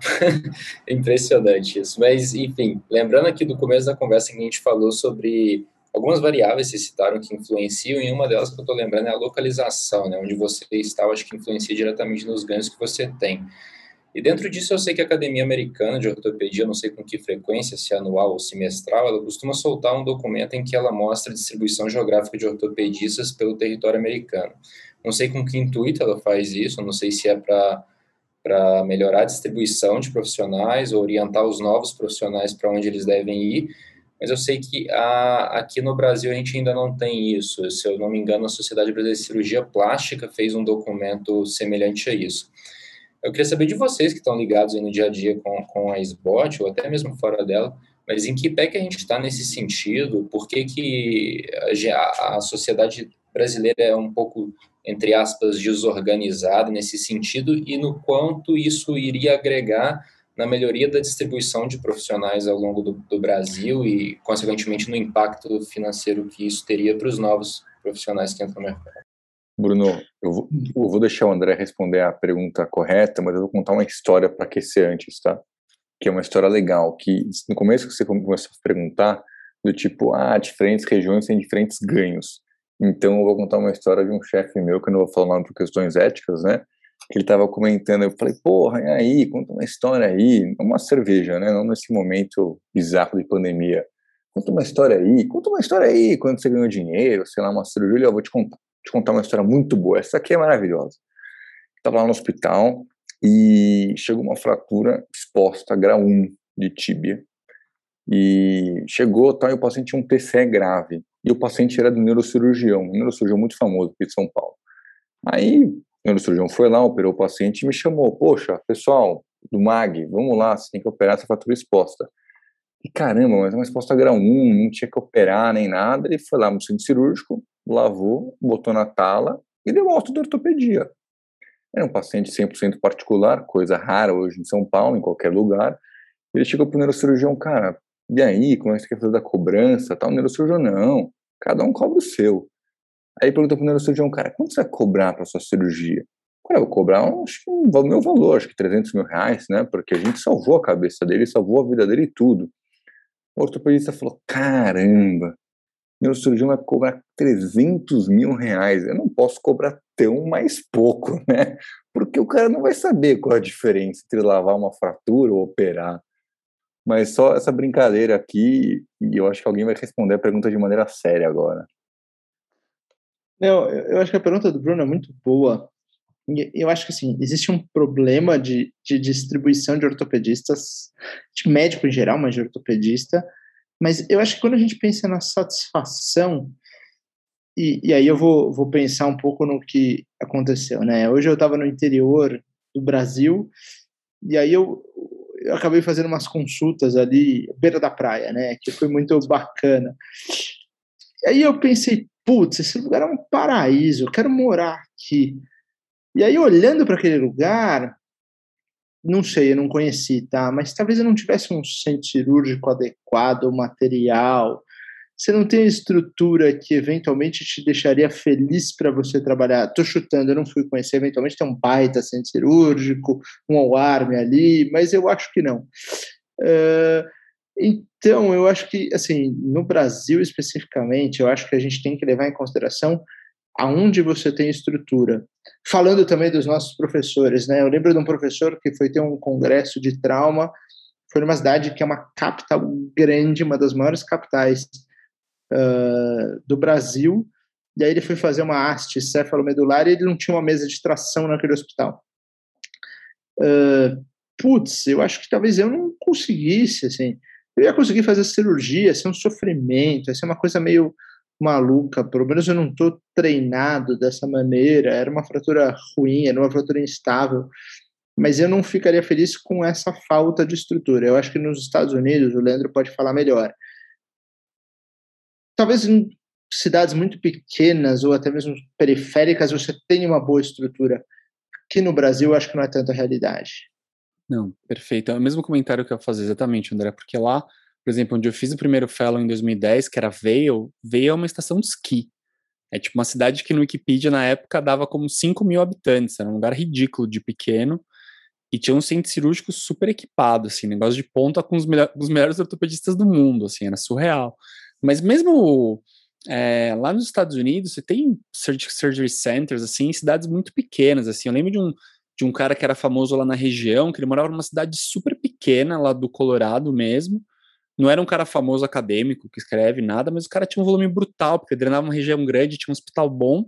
impressionante isso. Mas, enfim, lembrando aqui do começo da conversa que a gente falou sobre algumas variáveis se citaram que influenciam, e uma delas que eu estou lembrando é a localização, né, onde você está, eu acho que influencia diretamente nos ganhos que você tem. E dentro disso eu sei que a Academia Americana de Ortopedia, não sei com que frequência, se anual ou semestral, ela costuma soltar um documento em que ela mostra a distribuição geográfica de ortopedistas pelo território americano. Não sei com que intuito ela faz isso, não sei se é para melhorar a distribuição de profissionais, orientar os novos profissionais para onde eles devem ir, mas eu sei que a, aqui no Brasil a gente ainda não tem isso. Se eu não me engano, a Sociedade Brasileira de Cirurgia Plástica fez um documento semelhante a isso. Eu queria saber de vocês que estão ligados no dia a dia com, com a SBOT, ou até mesmo fora dela, mas em que pé que a gente está nesse sentido? Por que, que a, a sociedade brasileira é um pouco, entre aspas, desorganizada nesse sentido e no quanto isso iria agregar na melhoria da distribuição de profissionais ao longo do, do Brasil e, consequentemente, no impacto financeiro que isso teria para os novos profissionais que entram no mercado. Bruno, eu vou, eu vou, deixar o André responder a pergunta correta, mas eu vou contar uma história para aquecer antes, tá? Que é uma história legal, que no começo que você começou a perguntar, do tipo, ah, diferentes regiões têm diferentes ganhos. Então eu vou contar uma história de um chefe meu, que eu não vou falar nome por questões éticas, né? Que ele estava comentando, eu falei, porra, e aí, conta uma história aí, uma cerveja, né, não nesse momento bizarro de pandemia, conta uma história aí, conta uma história aí, quando você ganhou dinheiro, sei lá, uma cirurgia, eu vou te contar, te contar uma história muito boa, essa aqui é maravilhosa. Estava lá no hospital e chegou uma fratura exposta, grau 1 de tíbia, e chegou, tal, e o paciente tinha um TCE grave, e o paciente era do neurocirurgião, um neurocirurgião muito famoso aqui de São Paulo. Aí o neurocirurgião foi lá, operou o paciente e me chamou. Poxa, pessoal do MAG, vamos lá, você tem que operar essa fratura exposta. E caramba, mas é uma exposta grau 1, não tinha que operar nem nada. Ele foi lá no centro cirúrgico, lavou, botou na tala e deu alta de ortopedia. Era um paciente 100% particular, coisa rara hoje em São Paulo, em qualquer lugar. Ele chegou para o neurocirurgião, cara, e aí, como é que você quer fazer da cobrança? Tal, o neurocirurgião, não, cada um cobra o seu. Aí pergunta pro neurocirurgião, cara, quanto você vai cobrar para sua cirurgia? Cara, eu vou cobrar, acho que o meu valor, acho que 300 mil reais, né? Porque a gente salvou a cabeça dele, salvou a vida dele e tudo. O ortopedista falou, caramba, meu cirurgião vai cobrar 300 mil reais. Eu não posso cobrar tão mais pouco, né? Porque o cara não vai saber qual a diferença entre lavar uma fratura ou operar. Mas só essa brincadeira aqui, e eu acho que alguém vai responder a pergunta de maneira séria agora. Não, eu acho que a pergunta do Bruno é muito boa. Eu acho que assim, existe um problema de, de distribuição de ortopedistas, de médico em geral, mas de ortopedista. Mas eu acho que quando a gente pensa na satisfação, e, e aí eu vou, vou pensar um pouco no que aconteceu, né? Hoje eu estava no interior do Brasil, e aí eu, eu acabei fazendo umas consultas ali, beira da praia, né? Que foi muito bacana. E aí eu pensei, putz, esse lugar é um paraíso, eu quero morar aqui. E aí, olhando para aquele lugar, não sei, eu não conheci, tá? Mas talvez eu não tivesse um centro cirúrgico adequado, material. Você não tem estrutura que eventualmente te deixaria feliz para você trabalhar. Tô chutando, eu não fui conhecer, eventualmente tem um baita centro cirúrgico, um alarme ali, mas eu acho que não. Uh, Então, eu acho que, assim, no Brasil especificamente, eu acho que a gente tem que levar em consideração aonde você tem estrutura. Falando também dos nossos professores, né? Eu lembro de um professor que foi ter um congresso de trauma, foi numa cidade que é uma capital grande, uma das maiores capitais uh, do Brasil, e aí ele foi fazer uma haste cefalomedular e ele não tinha uma mesa de tração naquele hospital. Uh, putz, eu acho que talvez eu não conseguisse, assim, eu ia conseguir fazer cirurgia, ia ser um sofrimento, ia ser uma coisa meio maluca, pelo menos eu não estou treinado dessa maneira, era uma fratura ruim, era uma fratura instável, mas eu não ficaria feliz com essa falta de estrutura. Eu acho que nos Estados Unidos, o Leandro pode falar melhor. Talvez em cidades muito pequenas ou até mesmo periféricas você tenha uma boa estrutura. Aqui no Brasil, eu acho que não é tanta realidade. Não, perfeito. É o mesmo comentário que eu fazer, exatamente, André, porque lá, por exemplo, onde eu fiz o primeiro fellow em 2010, que era Vail, Vail é uma estação de esqui. É tipo uma cidade que no Wikipedia na época dava como 5 mil habitantes, era um lugar ridículo de pequeno, e tinha um centro cirúrgico super equipado, assim, negócio de ponta com os, melhor, os melhores ortopedistas do mundo, assim, era surreal. Mas mesmo é, lá nos Estados Unidos, você tem surgery centers, assim, em cidades muito pequenas, assim, eu lembro de um, de um cara que era famoso lá na região, que ele morava numa cidade super pequena, lá do Colorado mesmo. Não era um cara famoso acadêmico que escreve nada, mas o cara tinha um volume brutal, porque drenava uma região grande, tinha um hospital bom,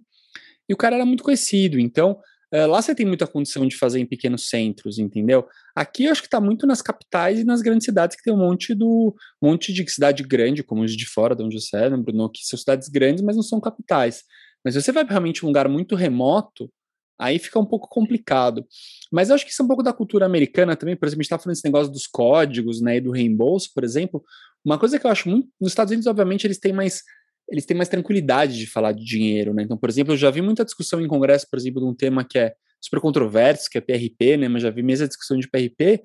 e o cara era muito conhecido. Então, é, lá você tem muita condição de fazer em pequenos centros, entendeu? Aqui eu acho que está muito nas capitais e nas grandes cidades, que tem um monte do um monte de cidade grande, como os de fora, de onde você é, né, Bruno, que são cidades grandes, mas não são capitais. Mas se você vai para realmente um lugar muito remoto, aí fica um pouco complicado. Mas eu acho que isso é um pouco da cultura americana também, por exemplo, a gente está falando desse negócio dos códigos, né, e do reembolso, por exemplo, uma coisa que eu acho muito, nos Estados Unidos, obviamente, eles têm mais eles têm mais tranquilidade de falar de dinheiro, né? Então, por exemplo, eu já vi muita discussão em congresso, por exemplo, de um tema que é super controverso, que é PRP, né? Mas já vi mesmo a discussão de PRP,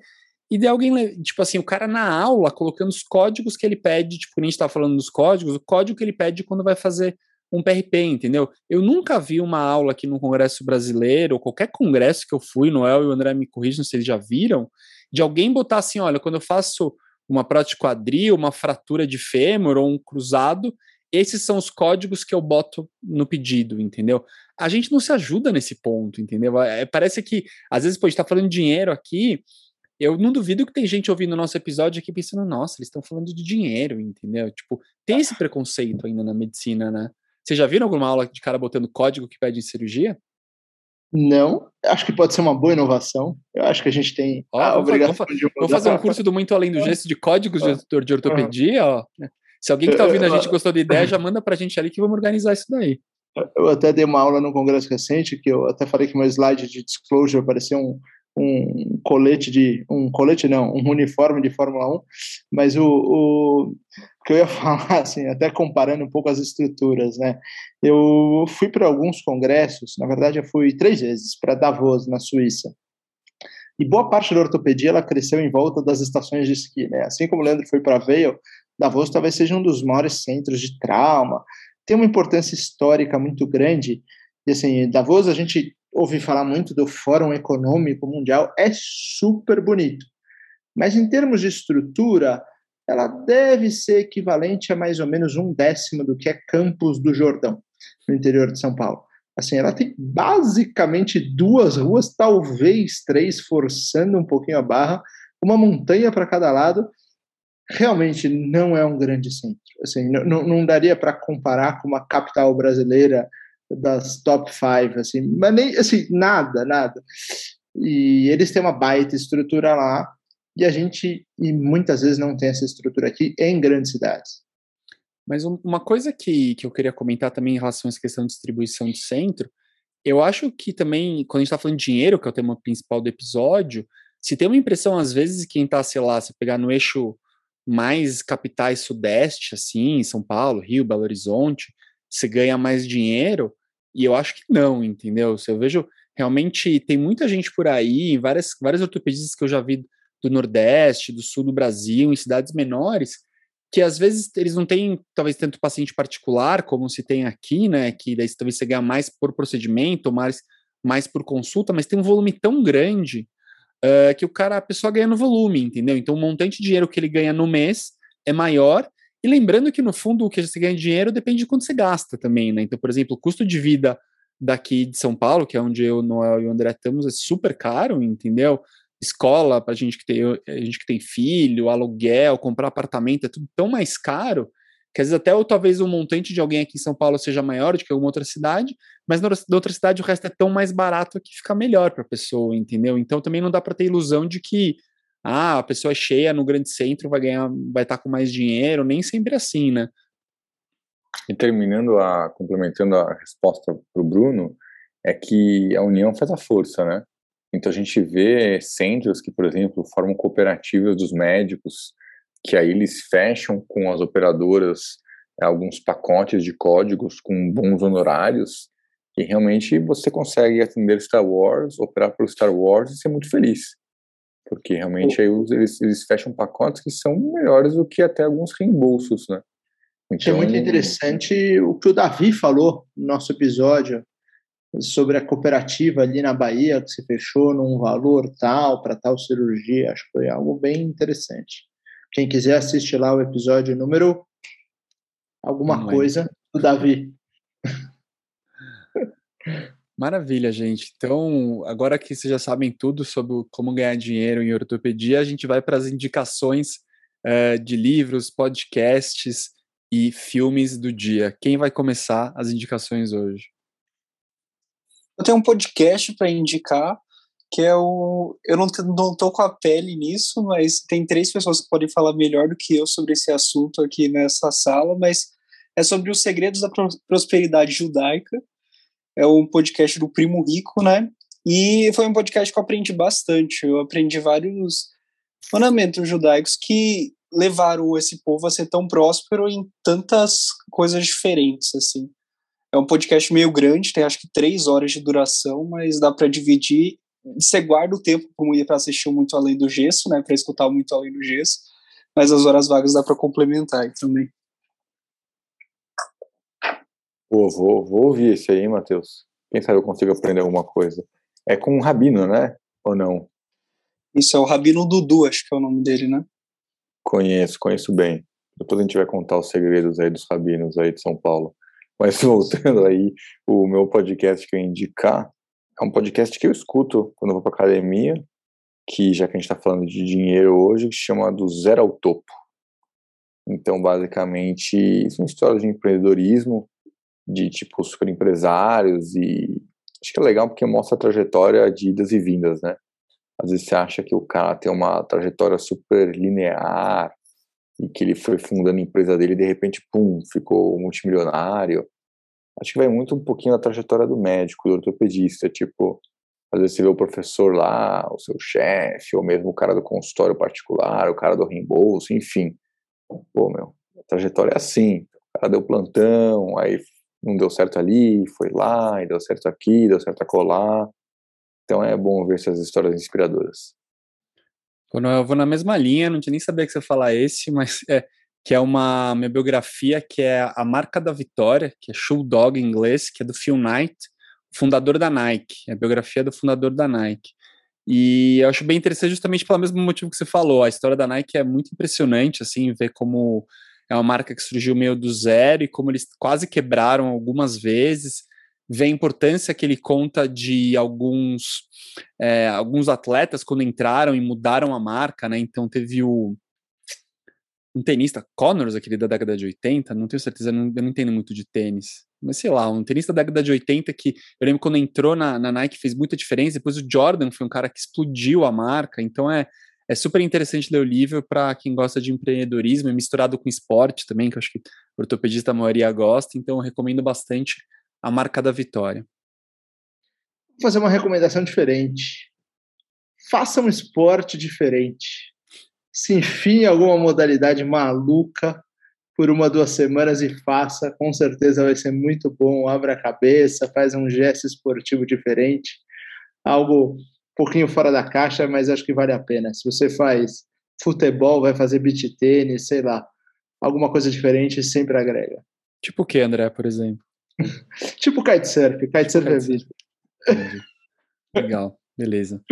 e de alguém, tipo assim, o cara na aula colocando os códigos que ele pede, tipo, nem a gente tá falando dos códigos, o código que ele pede quando vai fazer um PRP, entendeu? Eu nunca vi uma aula aqui no Congresso Brasileiro, ou qualquer congresso que eu fui, Noel e o André me corrijam se eles já viram, de alguém botar assim, olha, quando eu faço uma prótese quadril, uma fratura de fêmur ou um cruzado, esses são os códigos que eu boto no pedido, entendeu? A gente não se ajuda nesse ponto, entendeu? É, parece que, às vezes, pô, a gente tá falando de dinheiro aqui, eu não duvido que tem gente ouvindo o nosso episódio aqui pensando, nossa, eles estão falando de dinheiro, entendeu? Tipo, tem esse preconceito ainda na medicina, né? Vocês já viram alguma aula de cara botando código que pede em cirurgia? Não, acho que pode ser uma boa inovação. Eu acho que a gente tem oh, a obrigação vamos, de Vamos fazer um curso do Muito Além do Gesto de códigos de, de ortopedia, ó. Se alguém que está ouvindo a gente gostou da ideia, já manda para a gente ali que vamos organizar isso daí. Eu até dei uma aula no congresso recente, que eu até falei que meu slide de disclosure parecia um, um colete de. Um colete não, um uniforme de Fórmula 1, mas o, o que eu ia falar, assim, até comparando um pouco as estruturas, né? Eu fui para alguns congressos, na verdade, eu fui três vezes para Davos, na Suíça. E boa parte da ortopedia ela cresceu em volta das estações de esqui, né? Assim como o Leandro foi para Vail, Davos talvez seja um dos maiores centros de trauma, tem uma importância histórica muito grande. E assim, Davos a gente ouve falar muito do Fórum Econômico Mundial, é super bonito. Mas em termos de estrutura, ela deve ser equivalente a mais ou menos um décimo do que é Campos do Jordão, no interior de São Paulo. Assim, ela tem basicamente duas ruas, talvez três, forçando um pouquinho a barra, uma montanha para cada lado. Realmente não é um grande centro. Assim, não, não daria para comparar com uma capital brasileira das top five, assim, mas nem assim, nada, nada. E eles têm uma baita estrutura lá, e a gente e muitas vezes não tem essa estrutura aqui em grandes cidades. Mas uma coisa que, que eu queria comentar também em relação a essa questão de distribuição de centro, eu acho que também, quando a gente está falando de dinheiro, que é o tema principal do episódio, se tem uma impressão, às vezes, quem está, sei lá, se pegar no eixo mais capitais sudeste, assim, São Paulo, Rio, Belo Horizonte, você ganha mais dinheiro, e eu acho que não, entendeu? Se eu vejo, realmente, tem muita gente por aí, várias, várias ortopedistas que eu já vi do Nordeste, do Sul do Brasil, em cidades menores, que às vezes eles não têm, talvez, tanto paciente particular como se tem aqui, né? Que daí talvez você ganha mais por procedimento, mais, mais por consulta, mas tem um volume tão grande uh, que o cara, a pessoa ganha no volume, entendeu? Então, o montante de dinheiro que ele ganha no mês, é maior. E lembrando que, no fundo, o que você ganha dinheiro depende de quanto você gasta também, né? Então, por exemplo, o custo de vida daqui de São Paulo, que é onde eu, Noel e o André estamos, é super caro, entendeu? Escola para gente que tem a gente que tem filho, aluguel, comprar apartamento, é tudo tão mais caro que às vezes até ou talvez o montante de alguém aqui em São Paulo seja maior do que alguma outra cidade, mas na outra cidade o resto é tão mais barato que fica melhor para a pessoa, entendeu? Então também não dá para ter ilusão de que ah, a pessoa é cheia no grande centro vai ganhar, vai estar tá com mais dinheiro, nem sempre é assim, né? E terminando a complementando a resposta para o Bruno, é que a união faz a força, né? Então a gente vê centros que, por exemplo, formam cooperativas dos médicos, que aí eles fecham com as operadoras é, alguns pacotes de códigos com bons honorários e realmente você consegue atender Star Wars, operar pelo Star Wars e ser muito feliz. Porque realmente aí eles, eles fecham pacotes que são melhores do que até alguns reembolsos, né? Então, Achei muito interessante o que o Davi falou no nosso episódio sobre a cooperativa ali na Bahia, que se fechou num valor tal para tal cirurgia. Acho que foi algo bem interessante. Quem quiser assistir lá o episódio número alguma Não coisa é. do Davi. Maravilha, gente. Então, agora que vocês já sabem tudo sobre como ganhar dinheiro em ortopedia, a gente vai para as indicações uh, de livros, podcasts e filmes do dia. Quem vai começar as indicações hoje? Eu tenho um podcast para indicar que é o. Eu não, não tô com a pele nisso, mas tem três pessoas que podem falar melhor do que eu sobre esse assunto aqui nessa sala, mas é sobre os segredos da prosperidade judaica. É um podcast do Primo Rico, né? E foi um podcast que eu aprendi bastante. Eu aprendi vários fundamentos judaicos que levaram esse povo a ser tão próspero em tantas coisas diferentes, assim. É um podcast meio grande, tem acho que três horas de duração, mas dá para dividir você guarda o tempo para assistir muito além do gesso, né, para escutar muito além do gesso, mas as horas vagas dá para complementar também. Pô, vou, vou ouvir esse aí, Matheus. Quem sabe eu consigo aprender alguma coisa. É com um rabino, né? Ou não? Isso é o Rabino Dudu, acho que é o nome dele, né? Conheço, conheço bem. Depois a gente vai contar os segredos aí dos rabinos aí de São Paulo. Mas voltando aí, o meu podcast que eu indicar é um podcast que eu escuto quando eu vou para academia, que já que a gente está falando de dinheiro hoje, que chama do Zero ao Topo. Então, basicamente, são histórias de empreendedorismo, de tipo super empresários e acho que é legal porque mostra a trajetória de idas e vindas, né? Às vezes você acha que o cara tem uma trajetória super linear e que ele foi fundando a empresa dele e de repente, pum, ficou multimilionário acho que vai muito um pouquinho da trajetória do médico, do ortopedista, tipo, às vezes você vê o professor lá, o seu chefe, ou mesmo o cara do consultório particular, o cara do reembolso, enfim. Pô, meu, a trajetória é assim, o cara deu plantão, aí não deu certo ali, foi lá, e deu certo aqui, deu certo acolá. Então é bom ver essas histórias inspiradoras. Eu vou na mesma linha, não tinha nem saber que você falar esse, mas é, que é uma minha biografia que é a marca da vitória, que é Shoe Dog em inglês, que é do Phil Knight, fundador da Nike, é a biografia do fundador da Nike. E eu acho bem interessante justamente pelo mesmo motivo que você falou, a história da Nike é muito impressionante, assim, ver como é uma marca que surgiu meio do zero e como eles quase quebraram algumas vezes, ver a importância que ele conta de alguns é, alguns atletas quando entraram e mudaram a marca, né? Então teve o um tenista, Connors, aquele da década de 80, não tenho certeza, não, eu não entendo muito de tênis, mas sei lá, um tenista da década de 80 que eu lembro quando entrou na, na Nike fez muita diferença, depois o Jordan foi um cara que explodiu a marca, então é, é super interessante ler o livro para quem gosta de empreendedorismo, misturado com esporte também, que eu acho que o ortopedista a maioria gosta, então eu recomendo bastante a marca da vitória. Vou fazer uma recomendação diferente. Faça um esporte diferente se enfie em alguma modalidade maluca por uma, duas semanas e faça, com certeza vai ser muito bom. Abra a cabeça, faz um gesto esportivo diferente, algo pouquinho fora da caixa, mas acho que vale a pena. Se você faz futebol, vai fazer beach tênis, sei lá, alguma coisa diferente sempre agrega. Tipo o que, André, por exemplo? tipo kitesurf, kitesurf tipo é vida. Legal, beleza.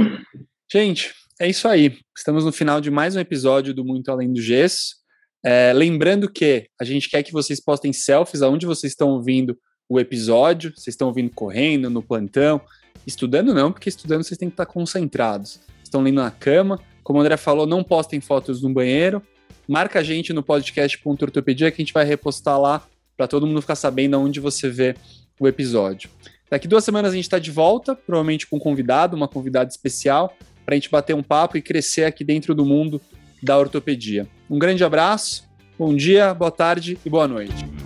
Gente, é isso aí. Estamos no final de mais um episódio do Muito Além do Gesso. É, lembrando que a gente quer que vocês postem selfies aonde vocês estão ouvindo o episódio, vocês estão ouvindo correndo, no plantão, estudando não, porque estudando vocês têm que estar concentrados. Estão lendo na cama, como o André falou, não postem fotos no banheiro. Marca a gente no podcast.ortopedia que a gente vai repostar lá para todo mundo ficar sabendo onde você vê o episódio. Daqui duas semanas a gente está de volta, provavelmente com um convidado, uma convidada especial, para a gente bater um papo e crescer aqui dentro do mundo da ortopedia. Um grande abraço, bom dia, boa tarde e boa noite.